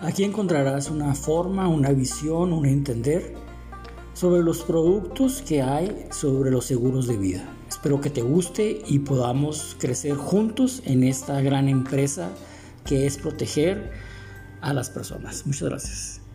Aquí encontrarás una forma, una visión, un entender sobre los productos que hay sobre los seguros de vida. Espero que te guste y podamos crecer juntos en esta gran empresa que es proteger a las personas. Muchas gracias.